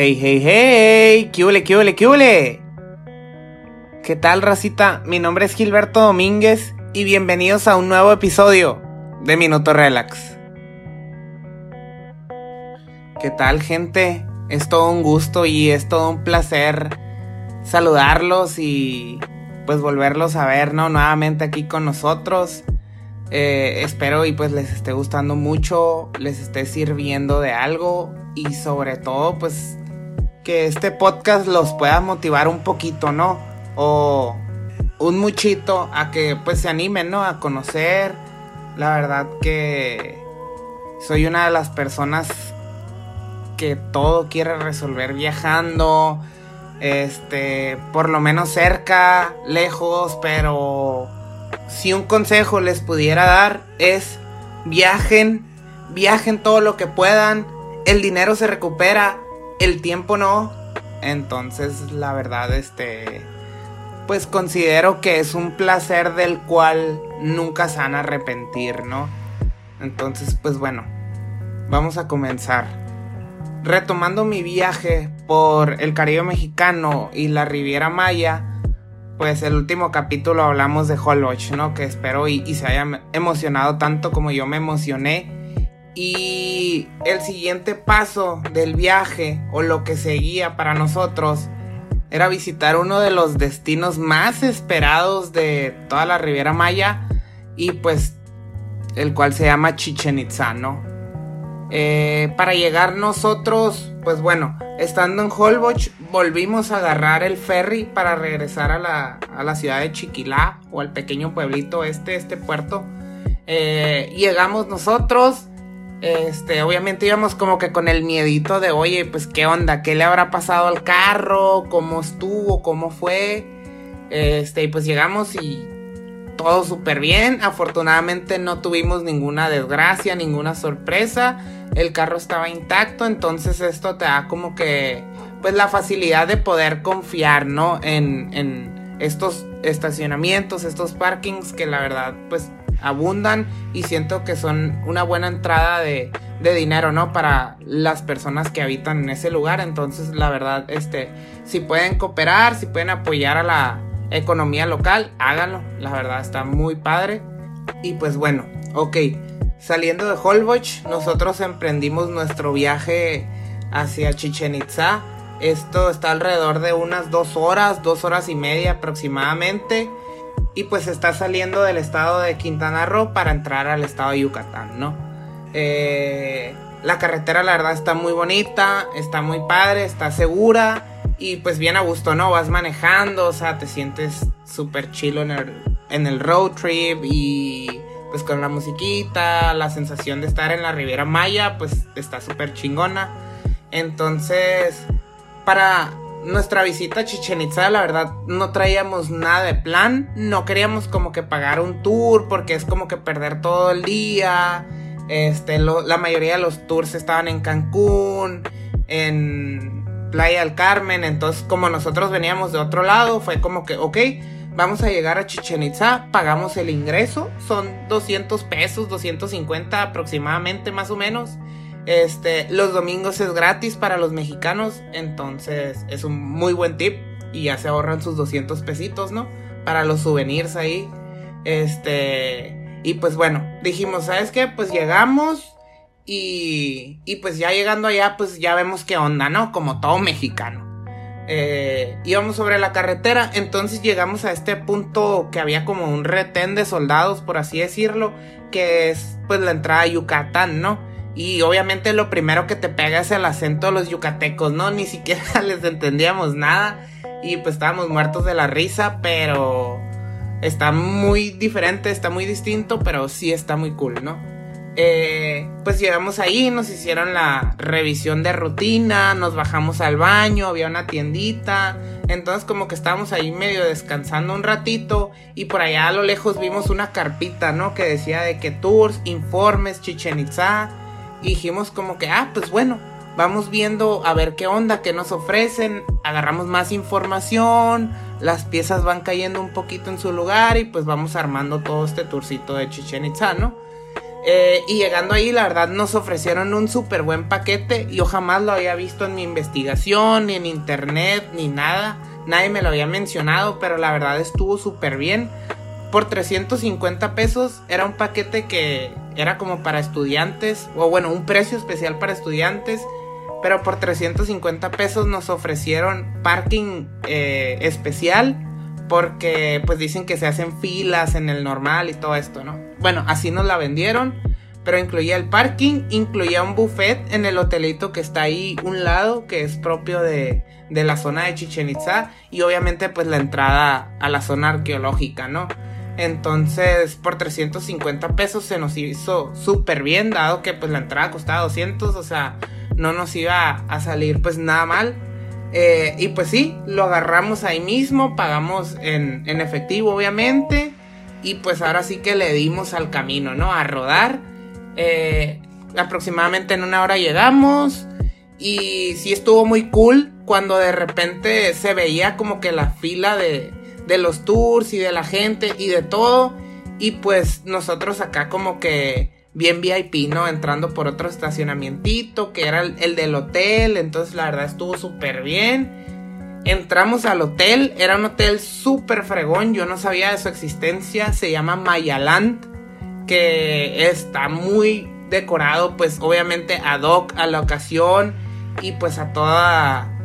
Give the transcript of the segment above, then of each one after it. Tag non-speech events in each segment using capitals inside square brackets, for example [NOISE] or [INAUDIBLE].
Hey, hey, hey, ¿qué hule, qué hule, qué hule? ¿Qué tal, racita? Mi nombre es Gilberto Domínguez y bienvenidos a un nuevo episodio de Minuto Relax. ¿Qué tal, gente? Es todo un gusto y es todo un placer saludarlos y pues volverlos a ver, ¿no? Nuevamente aquí con nosotros. Eh, espero y pues les esté gustando mucho, les esté sirviendo de algo y sobre todo pues que este podcast los pueda motivar un poquito, ¿no? O un muchito a que pues se animen, ¿no? A conocer. La verdad que soy una de las personas que todo quiere resolver viajando. Este, por lo menos cerca, lejos, pero si un consejo les pudiera dar es viajen, viajen todo lo que puedan. El dinero se recupera, el tiempo no. Entonces, la verdad, este, pues considero que es un placer del cual nunca se van a arrepentir, ¿no? Entonces, pues bueno, vamos a comenzar. Retomando mi viaje por el Caribe mexicano y la Riviera Maya, pues el último capítulo hablamos de Holbox, ¿no? Que espero y, y se haya emocionado tanto como yo me emocioné y el siguiente paso del viaje o lo que seguía para nosotros era visitar uno de los destinos más esperados de toda la Riviera Maya y pues el cual se llama Chichen Itza, ¿no? Eh, para llegar nosotros, pues bueno, estando en Holbox, volvimos a agarrar el ferry para regresar a la, a la ciudad de Chiquilá o al pequeño pueblito este, este puerto. Eh, llegamos nosotros, este, obviamente íbamos como que con el miedito de, oye, pues qué onda, qué le habrá pasado al carro, cómo estuvo, cómo fue. Este, y pues llegamos y todo súper bien. Afortunadamente no tuvimos ninguna desgracia, ninguna sorpresa. El carro estaba intacto, entonces esto te da como que, pues la facilidad de poder confiar, ¿no? En, en estos estacionamientos, estos parkings que la verdad, pues abundan y siento que son una buena entrada de, de, dinero, ¿no? Para las personas que habitan en ese lugar. Entonces, la verdad, este, si pueden cooperar, si pueden apoyar a la economía local, háganlo. La verdad, está muy padre. Y pues bueno, ok. Saliendo de Holbox, nosotros emprendimos nuestro viaje hacia Chichen Itza. Esto está alrededor de unas dos horas, dos horas y media aproximadamente y pues está saliendo del estado de Quintana Roo para entrar al estado de Yucatán, ¿no? Eh, la carretera la verdad está muy bonita, está muy padre, está segura y pues bien a gusto, ¿no? Vas manejando, o sea, te sientes súper chilo en el, en el road trip y pues con la musiquita, la sensación de estar en la Riviera Maya, pues está súper chingona. Entonces, para nuestra visita a Chichen Itza, la verdad, no traíamos nada de plan. No queríamos como que pagar un tour porque es como que perder todo el día. Este, la mayoría de los tours estaban en Cancún, en Playa del Carmen. Entonces, como nosotros veníamos de otro lado, fue como que, ok, vamos a llegar a Chichen Itza, pagamos el ingreso. Son 200 pesos, 250 aproximadamente, más o menos. Este, los domingos es gratis para los mexicanos, entonces es un muy buen tip y ya se ahorran sus 200 pesitos, ¿no? Para los souvenirs ahí. Este, y pues bueno, dijimos, ¿sabes qué? Pues llegamos y, y pues ya llegando allá, pues ya vemos qué onda, ¿no? Como todo mexicano. Eh, íbamos sobre la carretera, entonces llegamos a este punto que había como un retén de soldados, por así decirlo, que es pues la entrada a Yucatán, ¿no? Y obviamente lo primero que te pega es el acento de los yucatecos, ¿no? Ni siquiera [LAUGHS] les entendíamos nada. Y pues estábamos muertos de la risa, pero está muy diferente, está muy distinto, pero sí está muy cool, ¿no? Eh, pues llegamos ahí, nos hicieron la revisión de rutina, nos bajamos al baño, había una tiendita, entonces como que estábamos ahí medio descansando un ratito y por allá a lo lejos vimos una carpita, ¿no? Que decía de que tours, informes, Chichen Itza y dijimos como que, ah, pues bueno, vamos viendo a ver qué onda, qué nos ofrecen, agarramos más información, las piezas van cayendo un poquito en su lugar y pues vamos armando todo este tourcito de Chichen Itza, ¿no? Eh, y llegando ahí, la verdad, nos ofrecieron un súper buen paquete. Yo jamás lo había visto en mi investigación, ni en internet, ni nada. Nadie me lo había mencionado, pero la verdad estuvo súper bien. Por 350 pesos era un paquete que era como para estudiantes, o bueno, un precio especial para estudiantes. Pero por 350 pesos nos ofrecieron parking eh, especial porque pues dicen que se hacen filas en el normal y todo esto, ¿no? Bueno, así nos la vendieron, pero incluía el parking, incluía un buffet en el hotelito que está ahí un lado, que es propio de, de la zona de Chichen Itza, y obviamente pues la entrada a la zona arqueológica, ¿no? Entonces, por 350 pesos se nos hizo súper bien, dado que pues la entrada costaba 200, o sea, no nos iba a salir pues nada mal. Eh, y pues sí, lo agarramos ahí mismo, pagamos en, efectivo obviamente. Y pues ahora sí que le dimos al camino, ¿no? A rodar. Eh, aproximadamente en una hora llegamos. Y sí estuvo muy cool cuando de repente se veía como que la fila de, de los tours y de la gente y de todo. Y pues nosotros acá como que bien VIP, ¿no? Entrando por otro estacionamiento que era el, del hotel, entonces la verdad estuvo súper bien. Entramos al hotel, era un hotel súper fregón, yo no sabía de su existencia, se llama Mayaland, que está muy decorado, pues obviamente ad hoc a la ocasión y pues a toda,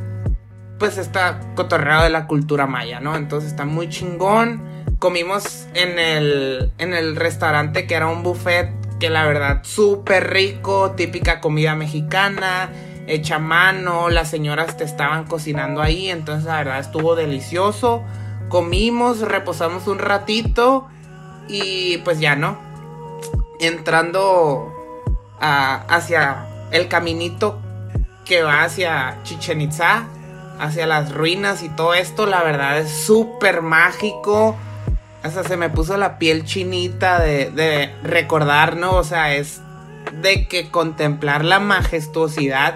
pues está cotorreado de la cultura maya, ¿no? Entonces está muy chingón. Comimos en el, en el restaurante que era un buffet que la verdad súper rico, típica comida mexicana, hecha a mano, las señoras te estaban cocinando ahí, entonces la verdad estuvo delicioso. Comimos, reposamos un ratito y pues ya no. Entrando hacia el caminito que va hacia Chichen Itza, hacia las ruinas y todo esto, la verdad es súper mágico hasta se me puso la piel chinita de, de recordar, ¿no? O sea, es de que contemplar la majestuosidad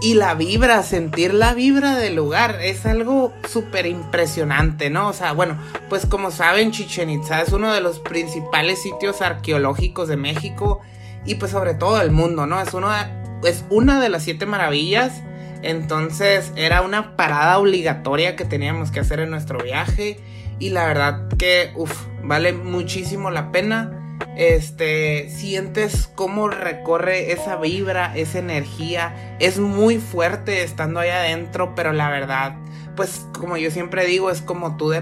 y la vibra, sentir la vibra del lugar, es algo súper impresionante, ¿no? O sea, bueno, pues como saben, Chichen Itza es uno de los principales sitios arqueológicos de México y pues sobre todo del mundo, ¿no? Es, uno es una de las siete maravillas, entonces era una parada obligatoria que teníamos que hacer en nuestro viaje y la verdad que, vale muchísimo la pena. Este, sientes cómo recorre esa vibra, esa energía. Es muy fuerte estando ahí adentro, pero la verdad, pues como yo siempre digo, es como tú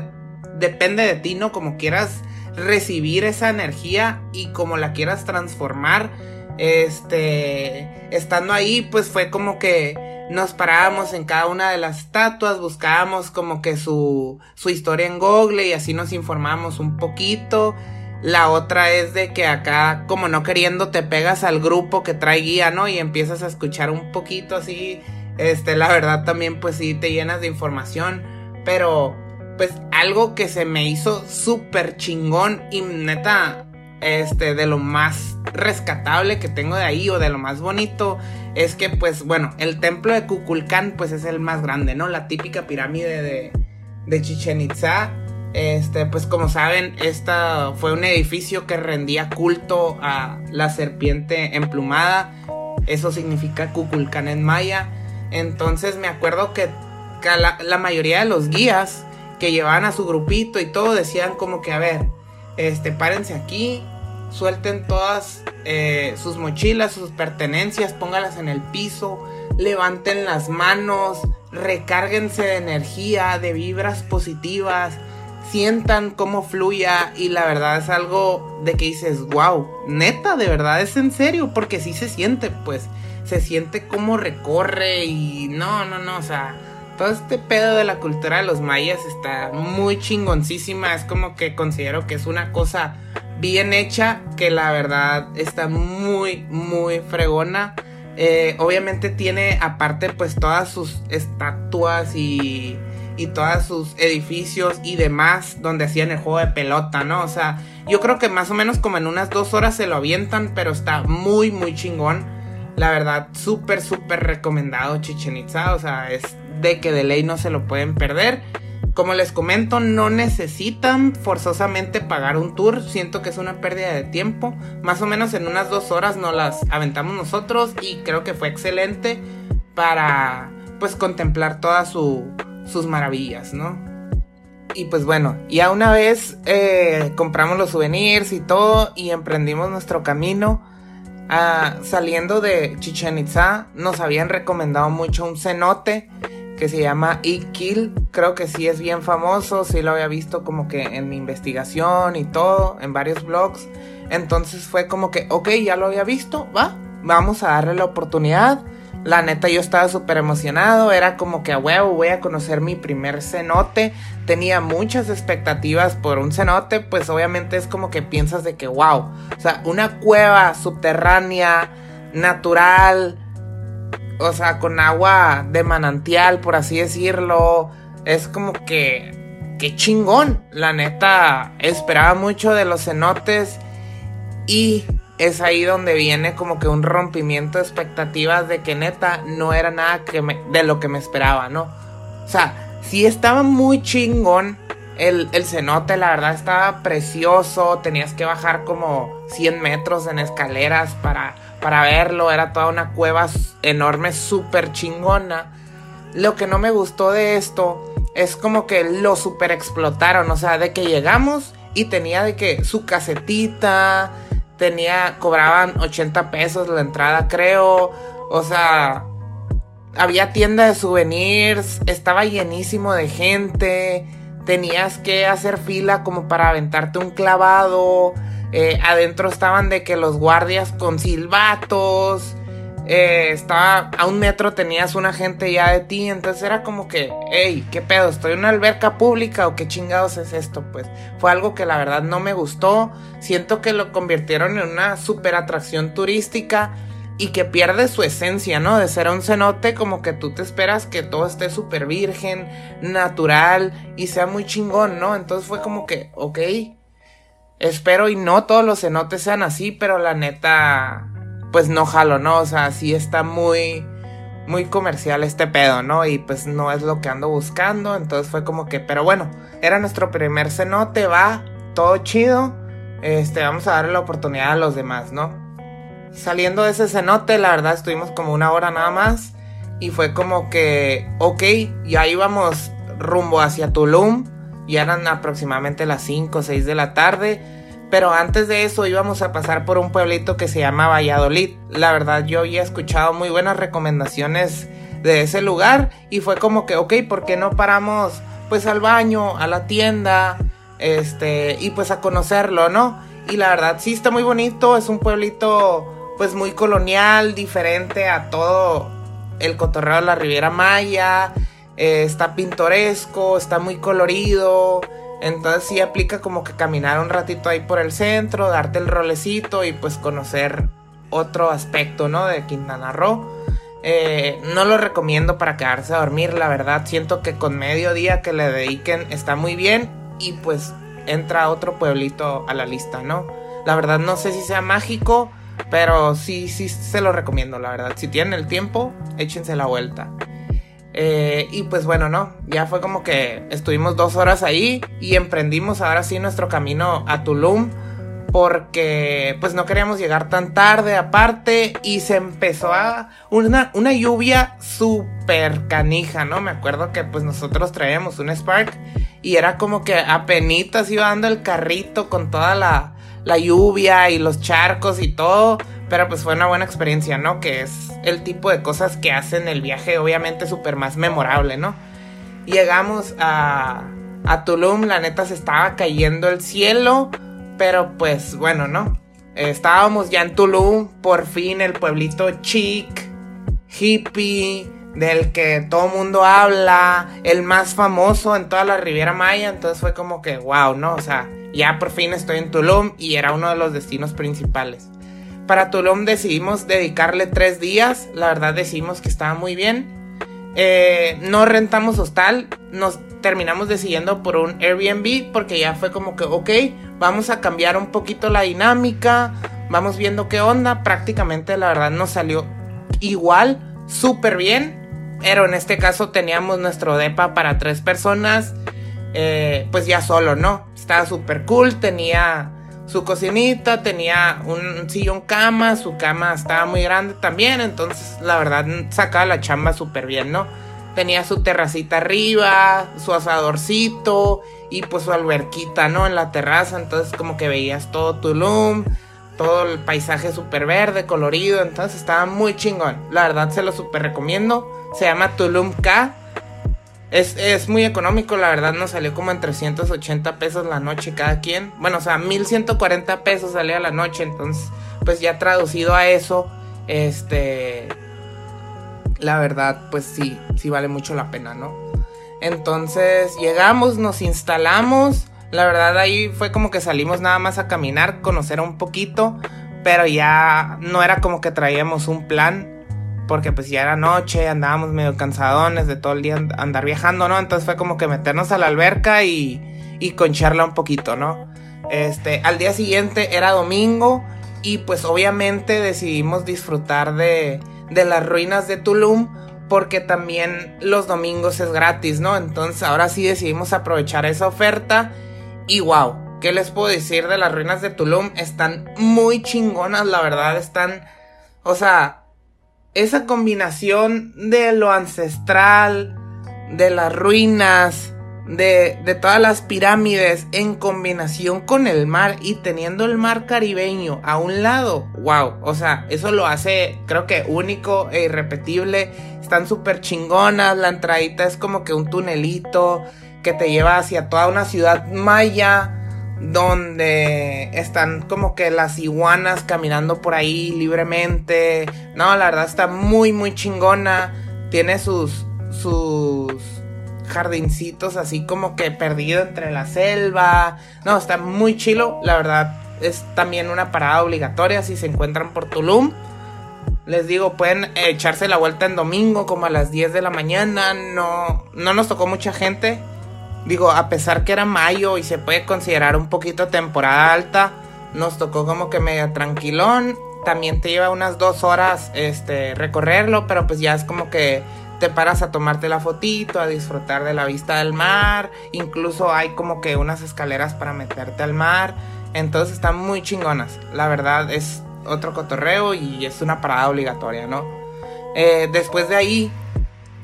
depende de ti, ¿no? Como quieras recibir esa energía y como la quieras transformar. Este, estando ahí, pues fue como que nos parábamos en cada una de las estatuas, buscábamos como que su, su historia en Google y así nos informamos un poquito. La otra es de que acá, como no queriendo, te pegas al grupo que trae guía, ¿no? Y empiezas a escuchar un poquito así. Este, la verdad también, pues sí, te llenas de información. Pero, pues algo que se me hizo súper chingón y neta, este, de lo más rescatable que tengo de ahí o de lo más bonito es que pues bueno, el templo de Kukulcán pues es el más grande, ¿no? La típica pirámide de, de Chichen Itza. Este, pues como saben, esta fue un edificio que rendía culto a la serpiente emplumada. Eso significa Kukulcán en maya. Entonces me acuerdo que, la, la, mayoría de los guías que llevaban a su grupito y todo decían como que, a ver, este, párense aquí, suelten todas eh, sus mochilas, sus pertenencias, póngalas en el piso, levanten las manos, recárguense de energía, de vibras positivas, sientan cómo fluya y la verdad es algo de que dices, wow, neta, de verdad es en serio, porque sí se siente, pues, se siente cómo recorre y no, no, no, o sea, todo este pedo de la cultura de los mayas está muy chingoncísima, es como que considero que es una cosa bien hecha, que la verdad está muy, muy fregona. Eh, obviamente tiene aparte pues todas sus estatuas y, y todos sus edificios y demás donde hacían el juego de pelota, ¿no? O sea, yo creo que más o menos como en unas dos horas se lo avientan, pero está muy, muy chingón. La verdad, súper, súper recomendado Chichen Itza. O sea, es de que de ley no se lo pueden perder. Como les comento, no necesitan forzosamente pagar un tour. Siento que es una pérdida de tiempo. Más o menos en unas dos horas nos las aventamos nosotros y creo que fue excelente para pues contemplar todas sus maravillas, ¿no? Y pues bueno, ya una vez eh, compramos los souvenirs y todo y emprendimos nuestro camino. Ah, saliendo de Chichen Itza, nos habían recomendado mucho un cenote que se llama Ikil. Creo que sí es bien famoso, sí lo había visto como que en mi investigación y todo, en varios blogs. Entonces fue como que, ok, ya lo había visto, va, vamos a darle la oportunidad. La neta yo estaba súper emocionado, era como que a huevo voy a conocer mi primer cenote. Tenía muchas expectativas por un cenote, pues obviamente es como que piensas de que wow, o sea, una cueva subterránea, natural, o sea, con agua de manantial, por así decirlo. Es como que, qué chingón. La neta, esperaba mucho de los cenotes y es ahí donde viene como que un rompimiento de expectativas de que neta no era nada que de lo que me esperaba, ¿no? O sea, sí estaba muy chingón el, el, cenote, la verdad estaba precioso, tenías que bajar como 100 metros en escaleras para, para verlo, era toda una cueva enorme, súper chingona. Lo que no me gustó de esto es como que lo super explotaron, o sea, de que llegamos y tenía de que su casetita, tenía, cobraban 80 pesos la entrada, creo. O sea, había tienda de souvenirs, estaba llenísimo de gente. Tenías que hacer fila como para aventarte un clavado. Eh, adentro estaban de que los guardias con silbatos. Eh, estaba a un metro tenías una gente ya de ti, entonces era como que, hey, ¿qué pedo? ¿Estoy en una alberca pública o qué chingados es esto? Pues fue algo que la verdad no me gustó, siento que lo convirtieron en una super atracción turística y que pierde su esencia, ¿no? De ser un cenote como que tú te esperas que todo esté súper virgen, natural y sea muy chingón, ¿no? Entonces fue como que, ok, espero y no todos los cenotes sean así, pero la neta pues no jalo, ¿no? O sea, sí está muy, muy comercial este pedo, ¿no? Y pues no es lo que ando buscando, entonces fue como que, pero bueno, era nuestro primer cenote, va, todo chido, este, vamos a darle la oportunidad a los demás, ¿no? Saliendo de ese cenote, la verdad estuvimos como una hora nada más y fue como que, ok, ya íbamos rumbo hacia Tulum, ya eran aproximadamente las 5 o 6 de la tarde pero antes de eso íbamos a pasar por un pueblito que se llama Valladolid. La verdad yo había escuchado muy buenas recomendaciones de ese lugar y fue como que, ok, ¿por qué no paramos pues al baño, a la tienda, este, y pues a conocerlo, ¿no? Y la verdad sí está muy bonito, es un pueblito pues muy colonial, diferente a todo el cotorreo de la Riviera Maya, eh, está pintoresco, está muy colorido. Entonces sí aplica como que caminar un ratito ahí por el centro, darte el rolecito y pues conocer otro aspecto, ¿no? De Quintana Roo. Eh, no lo recomiendo para quedarse a dormir, la verdad. Siento que con medio día que le dediquen está muy bien y pues entra otro pueblito a la lista, ¿no? La verdad no sé si sea mágico, pero sí, sí se lo recomiendo, la verdad. Si tienen el tiempo, échense la vuelta. Eh, y pues bueno, no, ya fue como que estuvimos dos horas ahí y emprendimos ahora sí nuestro camino a Tulum porque pues no queríamos llegar tan tarde aparte y se empezó a una, una lluvia súper canija, ¿no? Me acuerdo que pues nosotros traíamos un Spark y era como que apenas iba dando el carrito con toda la, la lluvia y los charcos y todo. Pero pues fue una buena experiencia, ¿no? Que es el tipo de cosas que hacen el viaje obviamente súper más memorable, ¿no? Llegamos a, a Tulum, la neta se estaba cayendo el cielo, pero pues bueno, ¿no? Estábamos ya en Tulum, por fin el pueblito chic, hippie, del que todo mundo habla, el más famoso en toda la Riviera Maya, entonces fue como que wow, ¿no? O sea, ya por fin estoy en Tulum y era uno de los destinos principales. Para Tulum decidimos dedicarle tres días. La verdad decidimos que estaba muy bien. Eh, no rentamos hostal. Nos terminamos decidiendo por un Airbnb porque ya fue como que, ok, vamos a cambiar un poquito la dinámica. Vamos viendo qué onda. Prácticamente la verdad nos salió igual, súper bien. Pero en este caso teníamos nuestro DEPA para tres personas. eh, pues ya solo, ¿no? Estaba súper cool, tenía su cocinita, tenía un sillón cama, su cama estaba muy grande también, entonces la verdad sacaba la chamba súper bien, ¿no? Tenía su terracita arriba, su asadorcito y pues su alberquita, ¿no? En la terraza, entonces como que veías todo Tulum, todo el paisaje súper verde, colorido, entonces estaba muy chingón. La verdad se lo súper recomiendo. Se llama Tulum K. Es, es, muy económico, la verdad nos salió como en 380 pesos la noche cada quien. Bueno, o sea, 1140 pesos salía la noche, entonces pues ya traducido a eso, este la verdad, pues sí, sí vale mucho la pena, ¿no? Entonces llegamos, nos instalamos. La verdad ahí fue como que salimos nada más a caminar, conocer un poquito, pero ya no era como que traíamos un plan, porque pues ya era noche, andábamos medio cansadones de todo el día andar viajando, ¿no? Entonces fue como que meternos a la alberca y, y concharla un poquito, ¿no? Este, al día siguiente era domingo y pues obviamente decidimos disfrutar de, de las ruinas de Tulum porque también los domingos es gratis, ¿no? Entonces ahora sí decidimos aprovechar esa oferta y wow, ¿qué les puedo decir de las ruinas de Tulum? Están muy chingonas, la verdad, están, o sea, esa combinación de lo ancestral, de las ruinas, de, todas las pirámides en combinación con el mar y teniendo el mar caribeño a un lado, wow, o sea, eso lo hace creo que único e irrepetible, están súper chingonas, la entradita es como que un tunelito que te lleva hacia toda una ciudad maya donde están como que las iguanas caminando por ahí libremente, no, la verdad está muy muy chingona, tiene sus sus jardincitos así como que perdido entre la selva. No, está muy chilo. La verdad es también una parada obligatoria si se encuentran por Tulum. Les digo, pueden echarse la vuelta en domingo como a las 10 de la mañana. No, no nos tocó mucha gente. Digo, a pesar que era mayo y se puede considerar un poquito temporada alta, nos tocó como que medio tranquilón. También te lleva unas dos horas este, recorrerlo, pero pues ya es como que te paras a tomarte la fotito, a disfrutar de la vista del mar, incluso hay como que unas escaleras para meterte al mar, entonces están muy chingonas, la verdad es otro cotorreo y es una parada obligatoria, ¿no? Eh, después de ahí,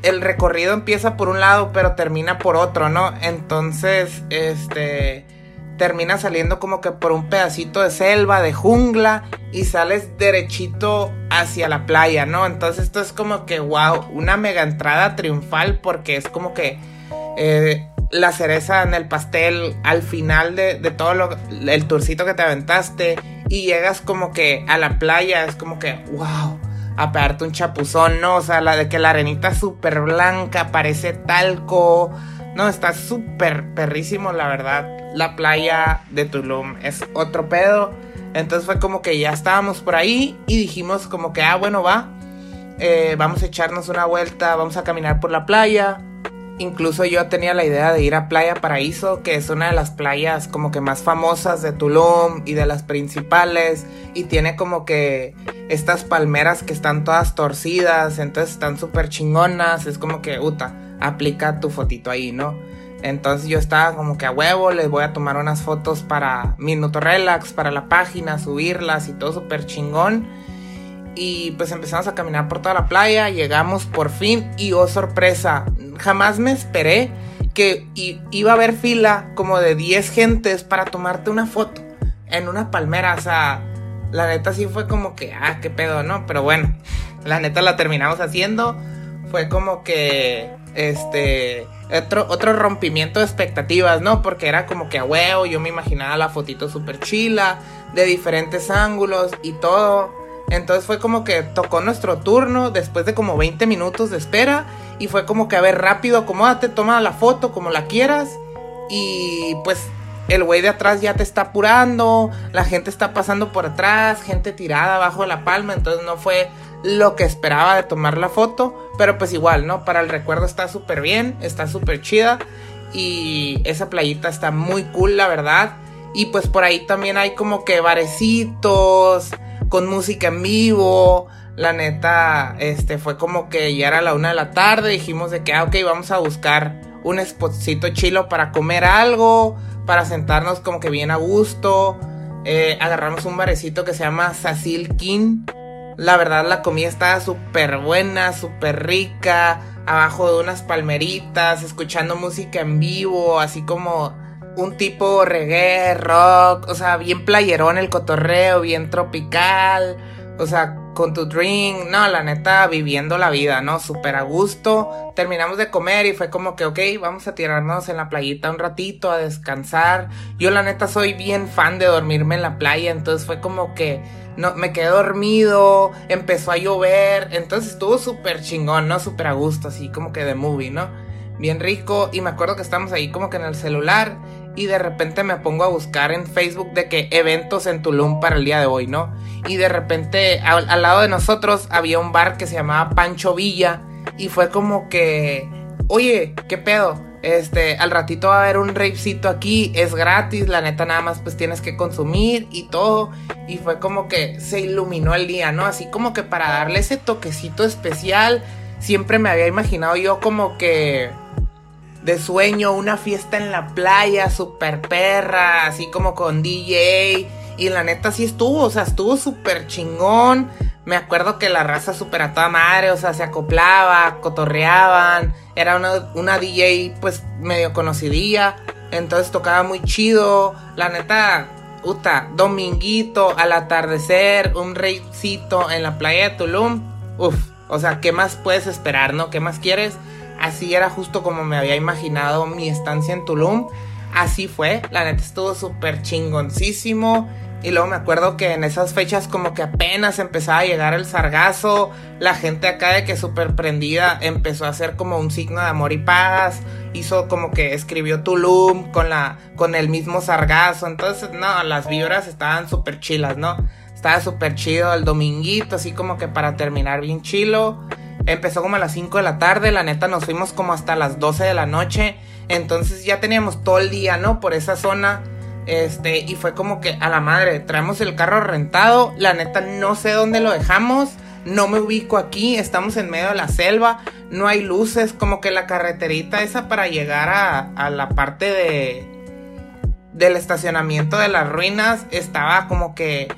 el recorrido empieza por un lado, pero termina por otro, ¿no? Entonces, este termina saliendo como que por un pedacito de selva, de jungla, y sales derechito hacia la playa, ¿no? Entonces esto es como que, wow, una mega entrada triunfal porque es como que eh, la cereza en el pastel al final de, de todo lo, el tourcito que te aventaste y llegas como que a la playa, es como que, wow a pegarte un chapuzón, ¿no? O sea, la de que la arenita es súper blanca, parece talco. No, está súper perrísimo, la verdad. La playa de Tulum es otro pedo. Entonces fue como que ya estábamos por ahí y dijimos como que, ah, bueno, va. Eh, vamos a echarnos una vuelta, vamos a caminar por la playa. Incluso yo tenía la idea de ir a Playa Paraíso, que es una de las playas como que más famosas de Tulum y de las principales. Y tiene como que estas palmeras que están todas torcidas, entonces están súper chingonas. Es como que, uta, aplica tu fotito ahí, ¿no? Entonces yo estaba como que a huevo, les voy a tomar unas fotos para Minuto Relax, para la página, subirlas y todo súper chingón. Y pues empezamos a caminar por toda la playa, llegamos por fin y oh sorpresa, jamás me esperé que iba a haber fila como de 10 gentes para tomarte una foto en una palmera, o sea, la neta sí fue como que, ah, qué pedo, ¿no? Pero bueno, la neta la terminamos haciendo, fue como que, este, otro, otro rompimiento de expectativas, ¿no? Porque era como que a huevo, yo me imaginaba la fotito súper chila, de diferentes ángulos y todo. Entonces fue como que tocó nuestro turno después de como 20 minutos de espera y fue como que a ver rápido, acomódate, toma la foto como la quieras y pues el güey de atrás ya te está apurando, la gente está pasando por atrás, gente tirada abajo de la palma, entonces no fue lo que esperaba de tomar la foto, pero pues igual, ¿no? Para el recuerdo está súper bien, está súper chida y esa playita está muy cool, la verdad. Y pues por ahí también hay como que barecitos con música en vivo. La neta, este fue como que ya era la una de la tarde, dijimos de que, ah, ok, vamos a buscar un spotcito chilo para comer algo, para sentarnos como que bien a gusto. Eh, agarramos un barecito que se llama Sasil King. La verdad la comida estaba súper buena, súper rica, abajo de unas palmeritas, escuchando música en vivo, así como un tipo reggae, rock, o sea, bien playerón el cotorreo, bien tropical, o sea, con tu drink, no, la neta, viviendo la vida, ¿no? Súper a gusto. Terminamos de comer y fue como que, ok, vamos a tirarnos en la playita un ratito, a descansar. Yo la neta soy bien fan de dormirme en la playa, entonces fue como que no, me quedé dormido, empezó a llover, entonces estuvo súper chingón, ¿no? Súper a gusto, así como que de movie, ¿no? Bien rico y me acuerdo que estamos ahí como que en el celular y de repente me pongo a buscar en Facebook de que eventos en Tulum para el día de hoy, ¿no? Y de repente al, lado de nosotros había un bar que se llamaba Pancho Villa y fue como que, oye, ¿qué pedo? Este, al ratito va a haber un ravecito aquí, es gratis, la neta nada más pues tienes que consumir y todo. Y fue como que se iluminó el día, ¿no? Así como que para darle ese toquecito especial, siempre me había imaginado yo como que de sueño, una fiesta en la playa, super perra, así como con DJ. Y la neta sí estuvo, o sea, estuvo súper chingón. Me acuerdo que la raza super a toda madre, o sea, se acoplaba, cotorreaban. Era una, una DJ pues medio conocidilla. Entonces tocaba muy chido. La neta, puta, dominguito, al atardecer, un reycito en la playa de Tulum. Uf, o sea, ¿qué más puedes esperar, no? ¿Qué más quieres? Así era justo como me había imaginado mi estancia en Tulum. Así fue, la neta estuvo súper chingoncísimo. Y luego me acuerdo que en esas fechas como que apenas empezaba a llegar el sargazo. La gente acá de que súper prendida empezó a hacer como un signo de amor y paz. Hizo como que escribió Tulum con, la, con el mismo sargazo. Entonces, no, las vibras estaban súper chilas, ¿no? Estaba súper chido el dominguito, así como que para terminar bien chilo. Empezó como a las 5 de la tarde, la neta nos fuimos como hasta las 12 de la noche. Entonces ya teníamos todo el día, ¿no? Por esa zona. Este, y fue como que a la madre, traemos el carro rentado, la neta no sé dónde lo dejamos, no me ubico aquí, estamos en medio de la selva, no hay luces, como que la carreterita esa para llegar a, a la parte de del estacionamiento de las ruinas estaba como que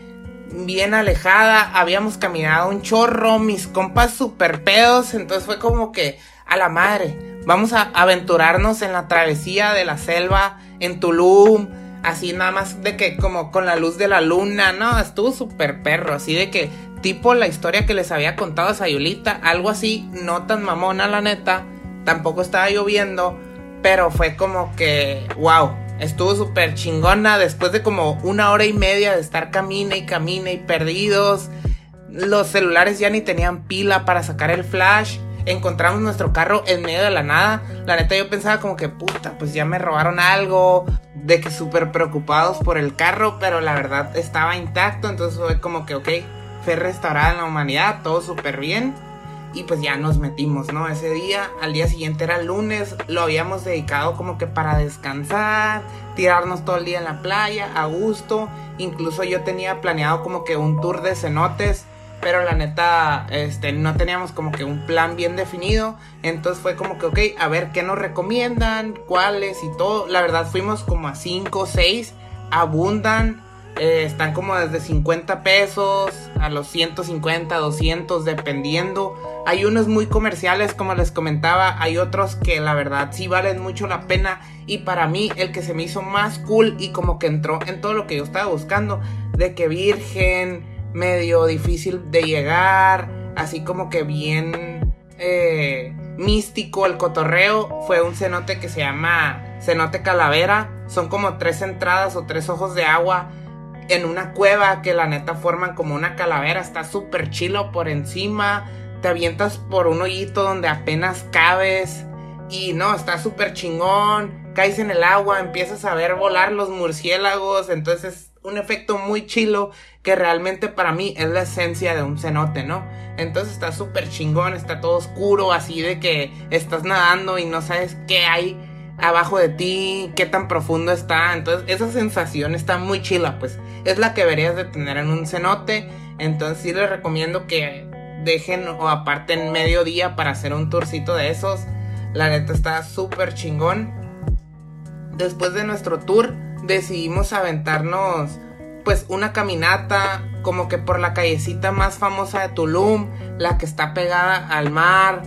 bien alejada, habíamos caminado un chorro, mis compas super pedos, entonces fue como que a la madre, vamos a aventurarnos en la travesía de la selva en Tulum, así nada más de que como con la luz de la luna, no, estuvo súper perro, así de que tipo la historia que les había contado a Sayulita, algo así, no tan mamona la neta, tampoco estaba lloviendo, pero fue como que, wow, Estuvo súper chingona después de como una hora y media de estar camina y camina y perdidos. Los celulares ya ni tenían pila para sacar el flash. Encontramos nuestro carro en medio de la nada. La neta yo pensaba como que puta, pues ya me robaron algo. De que súper preocupados por el carro, pero la verdad estaba intacto. Entonces fue como que ok, fue restaurada en la humanidad, todo súper bien y pues ya nos metimos, ¿no? Ese día, al día siguiente era lunes, lo habíamos dedicado como que para descansar, tirarnos todo el día en la playa, a gusto, incluso yo tenía planeado como que un tour de cenotes, pero la neta, este, no teníamos como que un plan bien definido, entonces fue como que, ok, a ver qué nos recomiendan, cuáles y todo, la verdad fuimos como a 5 o 6, abundan, eh, están como desde 50 pesos a los 150, 200, dependiendo. Hay unos muy comerciales, como les comentaba. Hay otros que la verdad sí valen mucho la pena. Y para mí, el que se me hizo más cool y como que entró en todo lo que yo estaba buscando, de que virgen, medio difícil de llegar, así como que bien eh, místico el cotorreo, fue un cenote que se llama Cenote Calavera. Son como tres entradas o tres ojos de agua en una cueva que la neta forman como una calavera, está súper chilo por encima, te avientas por un hoyito donde apenas cabes y no, está súper chingón, caes en el agua, empiezas a ver volar los murciélagos, entonces es un efecto muy chilo que realmente para mí es la esencia de un cenote, ¿no? Entonces está súper chingón, está todo oscuro, así de que estás nadando y no sabes qué hay abajo de ti, qué tan profundo está. Entonces, esa sensación está muy chila, pues es la que deberías de tener en un cenote. Entonces, sí les recomiendo que dejen o aparten medio día para hacer un tourcito de esos. La neta está súper chingón. Después de nuestro tour decidimos aventarnos pues una caminata como que por la callecita más famosa de Tulum, la que está pegada al mar.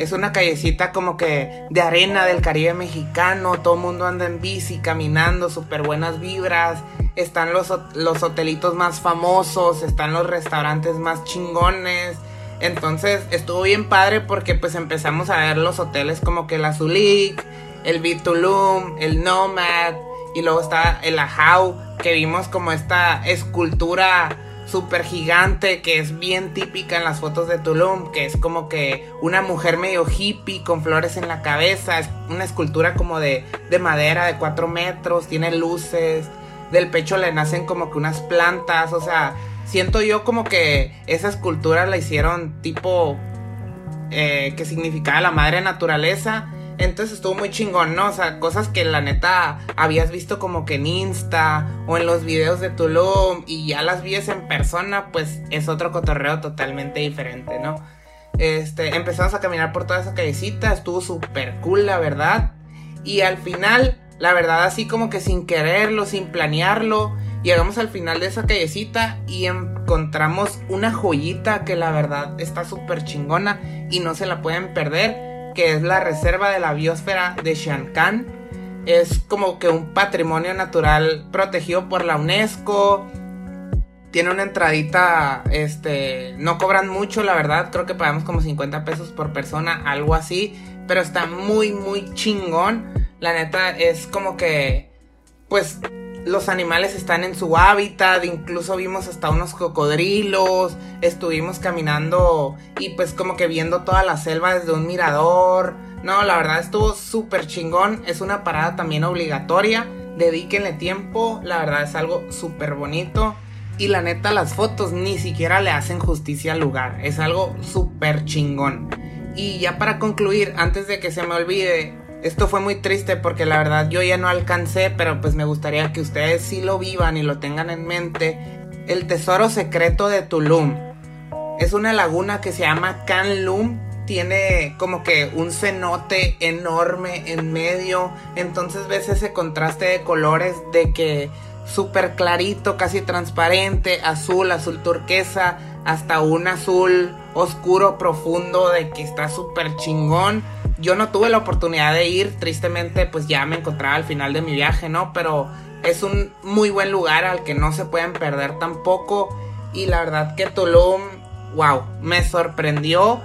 Es una callecita como que de arena del Caribe mexicano, todo el mundo anda en bici, caminando, súper buenas vibras. Están los, los hotelitos más famosos, están los restaurantes más chingones. Entonces estuvo bien padre porque pues empezamos a ver los hoteles como que el Azulik, el Bitulum, el Nomad y luego está el Ahau que vimos como esta escultura súper gigante que es bien típica en las fotos de Tulum, que es como que una mujer medio hippie con flores en la cabeza, es una escultura como de, de madera de 4 metros, tiene luces, del pecho le nacen como que unas plantas, o sea, siento yo como que esa escultura la hicieron tipo eh, que significaba la madre naturaleza. Entonces estuvo muy chingón, ¿no? O sea, cosas que la neta habías visto como que en Insta o en los videos de Tulum y ya las vies en persona, pues es otro cotorreo totalmente diferente, ¿no? Este, empezamos a caminar por toda esa callecita, estuvo súper cool, la verdad. Y al final, la verdad, así como que sin quererlo, sin planearlo, Llegamos al final de esa callecita y encontramos una joyita que la verdad está súper chingona y no se la pueden perder, que es la reserva de la biosfera de Shankan. Es como que un patrimonio natural protegido por la UNESCO. Tiene una entradita, este, no cobran mucho, la verdad, creo que pagamos como 50 pesos por persona, algo así, pero está muy, muy chingón. La neta es como que, pues, los animales están en su hábitat, incluso vimos hasta unos cocodrilos, estuvimos caminando y pues como que viendo toda la selva desde un mirador. No, la verdad estuvo súper chingón, es una parada también obligatoria, dedíquenle tiempo, la verdad es algo súper bonito. Y la neta las fotos ni siquiera le hacen justicia al lugar, es algo súper chingón. Y ya para concluir, antes de que se me olvide, esto fue muy triste porque la verdad yo ya no alcancé, pero pues me gustaría que ustedes sí lo vivan y lo tengan en mente. El tesoro secreto de Tulum. Es una laguna que se llama Canlum. Tiene como que un cenote enorme en medio. Entonces ves ese contraste de colores de que súper clarito, casi transparente, azul, azul turquesa, hasta un azul oscuro, profundo, de que está súper chingón yo no tuve la oportunidad de ir, tristemente pues ya me encontraba al final de mi viaje, ¿no? Pero es un muy buen lugar al que no se pueden perder tampoco. Y la verdad que Tulum, wow, me sorprendió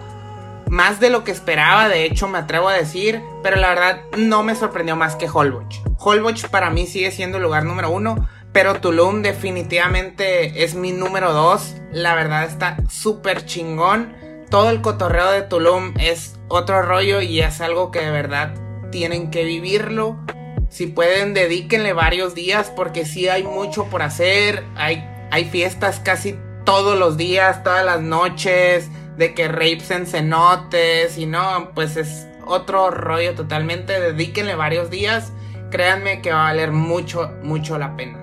más de lo que esperaba, de hecho me atrevo a decir, pero la verdad no me sorprendió más que Holbox. Holbox para mí sigue siendo el lugar número uno, pero Tulum definitivamente es mi número dos. La verdad está súper chingón todo el cotorreo de Tulum es otro rollo y es algo que de verdad tienen que vivirlo. Si pueden, dedíquenle varios días porque sí hay mucho por hacer. Hay, hay fiestas casi todos los días, todas las noches, de que rapes en cenotes y no, pues es otro rollo totalmente. Dedíquenle varios días. Créanme que va a valer mucho, mucho la pena.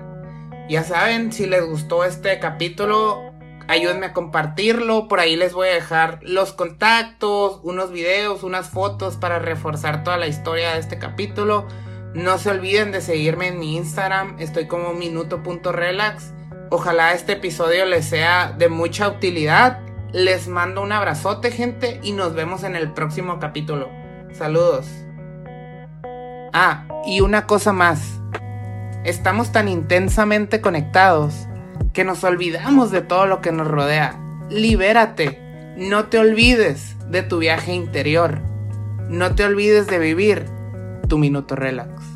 Ya saben, si les gustó este capítulo, ayúdenme a compartirlo. Por ahí les voy a dejar los contactos, unos videos, unas fotos para reforzar toda la historia de este capítulo. No se olviden de seguirme en mi Instagram, estoy como minuto.relax. Ojalá este episodio les sea de mucha utilidad. Les mando un abrazote, gente, y nos vemos en el próximo capítulo. Saludos. Ah, y una cosa más. Estamos tan intensamente conectados que nos olvidamos de todo lo que nos rodea. Libérate. No te olvides de tu viaje interior. No te olvides de vivir tu minuto relax.